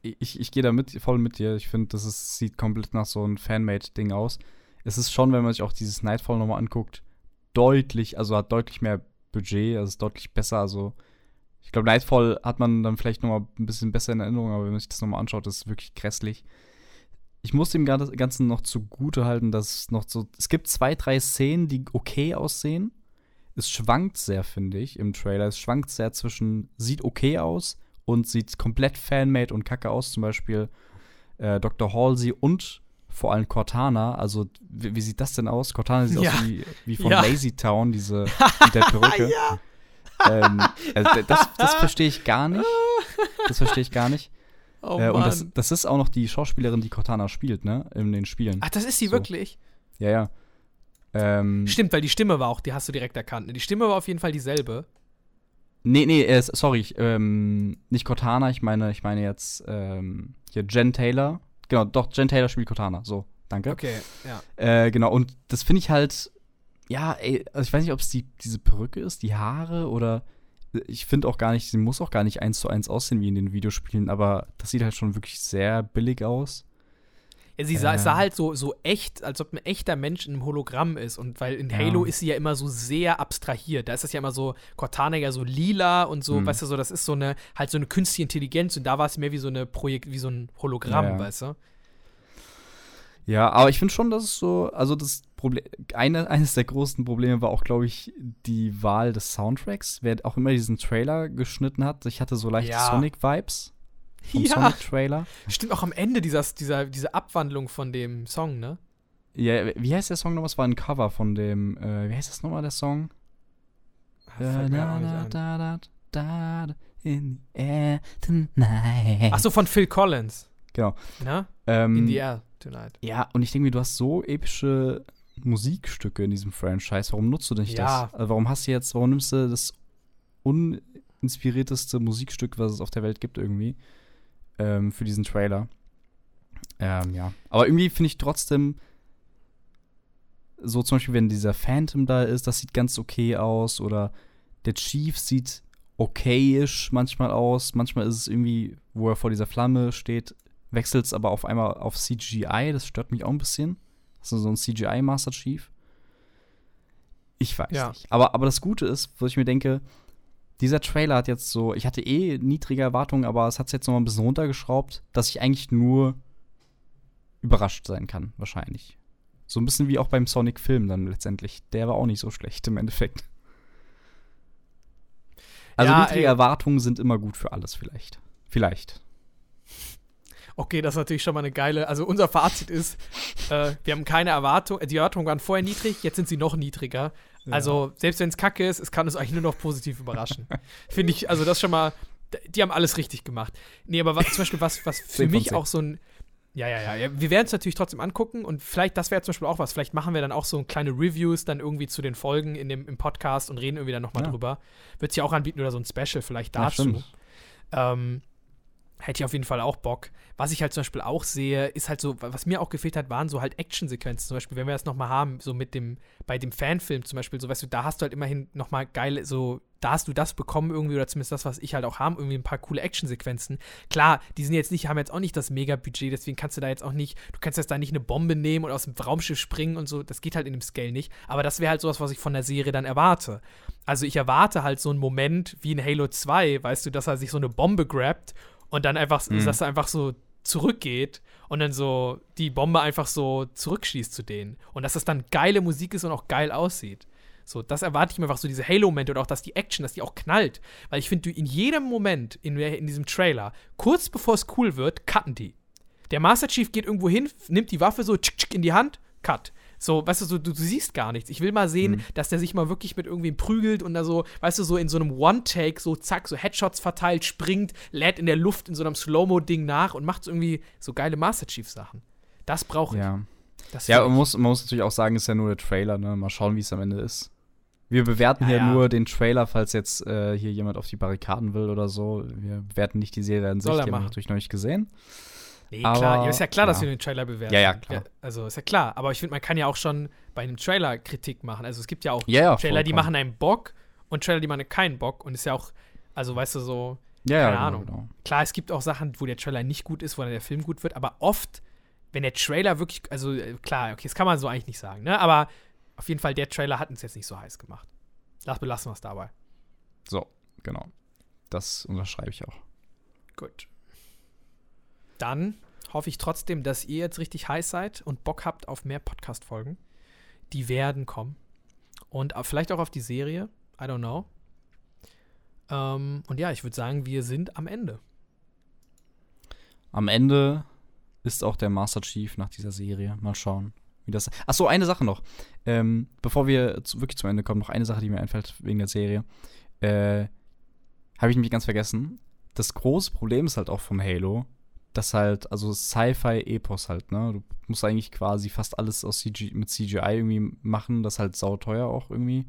ich, ich gehe da mit, voll mit dir. Ich finde, das ist, sieht komplett nach so einem Fanmade-Ding aus. Es ist schon, wenn man sich auch dieses Nightfall nochmal anguckt, deutlich, also hat deutlich mehr Budget, also ist deutlich besser. Also ich glaube, Nightfall hat man dann vielleicht nochmal ein bisschen besser in Erinnerung, aber wenn man sich das nochmal anschaut, ist es wirklich grässlich. Ich muss dem Gan- Ganzen noch zugute halten, dass es noch so, es gibt zwei, drei Szenen, die okay aussehen. Es schwankt sehr, finde ich, im Trailer. Es schwankt sehr zwischen, sieht okay aus und sieht komplett fanmade und kacke aus. Zum Beispiel äh, Dr. Halsey und vor allem Cortana. Also, wie, wie sieht das denn aus? Cortana sieht Ja. aus wie, wie von Ja. Lazy Town, diese mit der Perücke. ähm, also, das das verstehe ich gar nicht. Das verstehe ich gar nicht. Oh äh, und das, das ist auch noch die Schauspielerin, die Cortana spielt, ne? In den Spielen. Ach, das ist sie So. wirklich? Ja, ja. Ähm, Stimmt, weil die Stimme war auch, die hast du direkt erkannt. ne? Die Stimme war auf jeden Fall dieselbe. Nee, nee, äh, sorry, ich, ähm, nicht Cortana, ich meine, ich meine jetzt ähm, hier Jen Taylor. Genau, doch, Jen Taylor spielt Cortana. So, danke. Okay, ja. Äh, genau, und das finde ich halt, ja, ey, also ich weiß nicht, ob es die, diese Perücke ist, die Haare oder ich finde auch gar nicht, sie muss auch gar nicht eins zu eins aussehen wie in den Videospielen, aber das sieht halt schon wirklich sehr billig aus. Ja, sie sah, Äh. sah halt so, so echt, als ob ein echter Mensch in einem Hologramm ist. Und weil in Halo Ja. ist sie ja immer so sehr abstrahiert. Da ist das ja immer so, Cortana ja so lila und so, Mhm. weißt du, so, das ist so eine, halt so eine künstliche Intelligenz und da war es mehr wie so eine Projekt, wie so ein Hologramm, ja. weißt du? Ja, aber ich finde schon, dass es so, also das Problem, eine, eines der großen Probleme war auch, glaube ich, die Wahl des Soundtracks. Wer auch immer diesen Trailer geschnitten hat, ich hatte so leichte Ja. Sonic-Vibes vom Ja, Sonic-Trailer. stimmt auch am Ende dieser, dieser, diese Abwandlung von dem Song, ne? Ja, wie heißt der Song nochmal? Es war ein Cover von dem, äh, wie heißt das nochmal, der Song? Ein. da, da, da, da, in the air tonight. Ach so, von Phil Collins. Genau. Ne? Ähm, In the Air Tonight. Ja, und ich denke mir, du hast so epische Musikstücke in diesem Franchise. Warum nutzt du nicht Ja. das? Also warum hast du jetzt, warum nimmst du das uninspirierteste Musikstück, was es auf der Welt gibt, irgendwie, ähm, für diesen Trailer? Ähm, ja. Aber irgendwie finde ich trotzdem, so zum Beispiel, wenn dieser Phantom da ist, das sieht ganz okay aus. Oder der Chief sieht okayisch manchmal aus. Manchmal ist es irgendwie, wo er vor dieser Flamme steht, wechselst aber auf einmal auf CGI, das stört mich auch ein bisschen. Hast du so ein CGI Master Chief? Ich weiß Ja. nicht. Aber, aber das Gute ist, wo ich mir denke, dieser Trailer hat jetzt so, ich hatte eh niedrige Erwartungen, aber es hat jetzt noch mal ein bisschen runtergeschraubt, dass ich eigentlich nur überrascht sein kann, wahrscheinlich. So ein bisschen wie auch beim Sonic-Film dann letztendlich. Der war auch nicht so schlecht im Endeffekt. Also Ja, niedrige ey. Erwartungen sind immer gut für alles, vielleicht. Vielleicht. Okay, das ist natürlich schon mal eine geile. Also unser Fazit ist, äh, wir haben keine Erwartung. Die Erwartungen waren vorher niedrig, jetzt sind sie noch niedriger. Also selbst wenn es kacke ist, es kann uns eigentlich nur noch positiv überraschen. Finde ich, also das schon mal, die haben alles richtig gemacht. Nee, aber was, zum Beispiel was, was für mich auch so ein, ja, ja, ja, ja, wir werden es natürlich trotzdem angucken und vielleicht, das wäre zum Beispiel auch was, vielleicht machen wir dann auch so kleine Reviews dann irgendwie zu den Folgen in dem, im Podcast und reden irgendwie dann nochmal Ja. drüber. Wird sich auch anbieten oder so ein Special vielleicht Ja, dazu. stimmt. Ähm, hätte ich auf jeden Fall auch Bock. Was ich halt zum Beispiel auch sehe, ist halt so, was mir auch gefehlt hat, waren so halt Actionsequenzen. Zum Beispiel, wenn wir das nochmal haben, so mit dem, bei dem Fanfilm zum Beispiel, so weißt du, da hast du halt immerhin nochmal geile, so, da hast du das bekommen irgendwie, oder zumindest das, was ich halt auch haben, irgendwie ein paar coole Actionsequenzen. Klar, die sind jetzt nicht, haben jetzt auch nicht das Mega-Budget, deswegen kannst du da jetzt auch nicht, du kannst jetzt da nicht eine Bombe nehmen und aus dem Raumschiff springen und so, das geht halt in dem Scale nicht. Aber das wäre halt sowas, was ich von der Serie dann erwarte. Also ich erwarte halt so einen Moment wie in Halo 2, weißt du, dass er sich so eine Bombe grabt und dann einfach, Mhm. dass er einfach so zurückgeht und dann so die Bombe einfach so zurückschießt zu denen. Und dass das dann geile Musik ist und auch geil aussieht. So, das erwarte ich mir einfach so, diese Halo-Momente oder auch, dass die Action, dass die auch knallt. Weil ich finde, du in jedem Moment in, in diesem Trailer, kurz bevor es cool wird, cutten die. Der Master Chief geht irgendwo hin, nimmt die Waffe so tschick, tschick in die Hand, cut. So, weißt du, so, du, du siehst gar nichts. Ich will mal sehen, Mhm. dass der sich mal wirklich mit irgendwem prügelt und da so, weißt du, so in so einem One-Take, so zack, so Headshots verteilt, springt, lädt in der Luft in so einem Slow-Mo-Ding nach und macht so irgendwie so geile Master Chief-Sachen. Das brauche ich. Ja. Das Ja, man muss, man muss natürlich auch sagen, es ist ja nur der Trailer, ne? Mal schauen, wie es am Ende ist. Wir bewerten Ja, hier ja. nur den Trailer, falls jetzt äh, hier jemand auf die Barrikaden will oder so. Wir bewerten nicht die Serie an sich, die haben wir natürlich noch nicht gesehen. Nee, aber- klar. Ja, ist ja klar, dass ja. wir den Trailer bewerten. Ja, ja, klar. also ist ja klar. Aber ich finde, man kann ja auch schon bei einem Trailer Kritik machen. Also es gibt ja auch Trailer, die machen einen Bock und Trailer, die machen keinen Bock. Und ist ja auch, also weißt du, so, keine genau, Ahnung. genau. klar, es gibt auch Sachen, wo der Trailer nicht gut ist, wo dann der Film gut wird, aber oft, wenn der Trailer wirklich, also äh, klar, okay, das kann man so eigentlich nicht sagen, ne? Aber auf jeden Fall, der Trailer hat uns jetzt nicht so heiß gemacht. Lass belassen wir es dabei. So, genau. Das unterschreibe ich auch. Gut. Dann hoffe ich trotzdem, dass ihr jetzt richtig heiß seid und Bock habt auf mehr Podcast-Folgen. Die werden kommen. Und vielleicht auch auf die Serie. I don't know. Ähm, und ja, ich würde sagen, wir sind am Ende. Am Ende ist auch der Master Chief nach dieser Serie. Mal schauen, wie das. Achso, eine Sache noch. Ähm, bevor wir zu, wirklich zum Ende kommen, noch eine Sache, die mir einfällt wegen der Serie. Äh, Habe ich nämlich ganz vergessen. Das große Problem ist halt auch vom Halo, dass halt, also Sci-Fi-Epos halt, ne? Du musst eigentlich quasi fast alles aus CG, mit CGI irgendwie machen, das ist halt sauteuer auch irgendwie.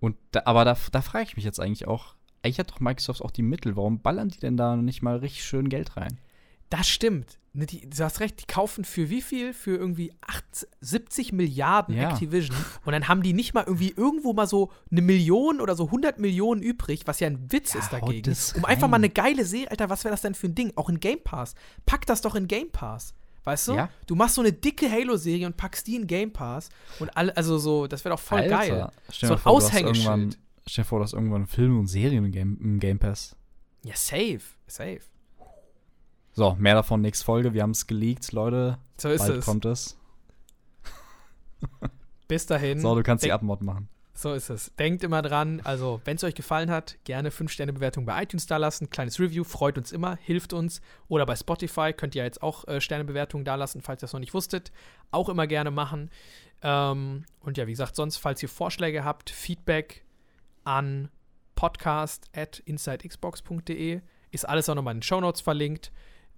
Und da, aber da, da frage ich mich jetzt eigentlich auch, eigentlich hat doch Microsoft auch die Mittel, warum ballern die denn da nicht mal richtig schön Geld rein? Das stimmt. Ne, die, du hast recht, die kaufen für wie viel? Für irgendwie 8, 70 Milliarden Ja. Activision. Und dann haben die nicht mal irgendwie irgendwo mal so eine Million oder so 100 Millionen übrig, was ja ein Witz Ja, ist dagegen. Um einfach mal eine geile Serie, Alter, was wäre das denn für ein Ding? Auch in Game Pass. Pack das doch in Game Pass. Weißt du? Ja. Du machst so eine dicke Halo-Serie und packst die in Game Pass. Und alle, also so, das wäre doch voll Alter, geil. Stell So ein vor, Aushängeschild. Stell dir vor, du hast irgendwann Filme und Serien im Game, im Game Pass. Ja, safe. Safe. So, mehr davon nächste Folge. Wir haben es geleakt, Leute. So ist Bald es. kommt es. Bis dahin. So, du kannst die Abmod machen. So ist es. Denkt immer dran, also wenn es euch gefallen hat, gerne 5-Sterne-Bewertung bei iTunes da lassen. Kleines Review, freut uns immer, hilft uns. Oder bei Spotify könnt ihr jetzt auch äh, Sternebewertungen da lassen, falls ihr es noch nicht wusstet. Auch immer gerne machen. Ähm, und ja, wie gesagt, sonst, falls ihr Vorschläge habt, Feedback an podcast at insidexbox.de. Ist alles auch nochmal in den Shownotes verlinkt.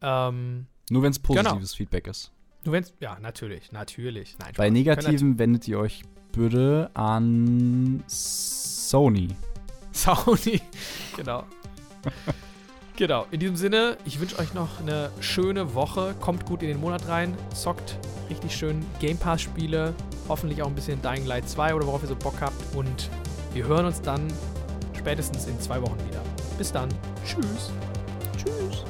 Ähm, Nur wenn es positives Genau. Feedback ist. nur wenn's, ja, natürlich, natürlich. Nein, Bei Spaß. negativen wendet ihr euch bitte an Sony. Sony. genau. genau. In diesem Sinne, ich wünsche euch noch eine schöne Woche. Kommt gut in den Monat rein. Zockt richtig schön Game Pass Spiele. Hoffentlich auch ein bisschen Dying Light 2 oder worauf ihr so Bock habt. Und wir hören uns dann spätestens in zwei Wochen wieder. Bis dann. Tschüss. Tschüss.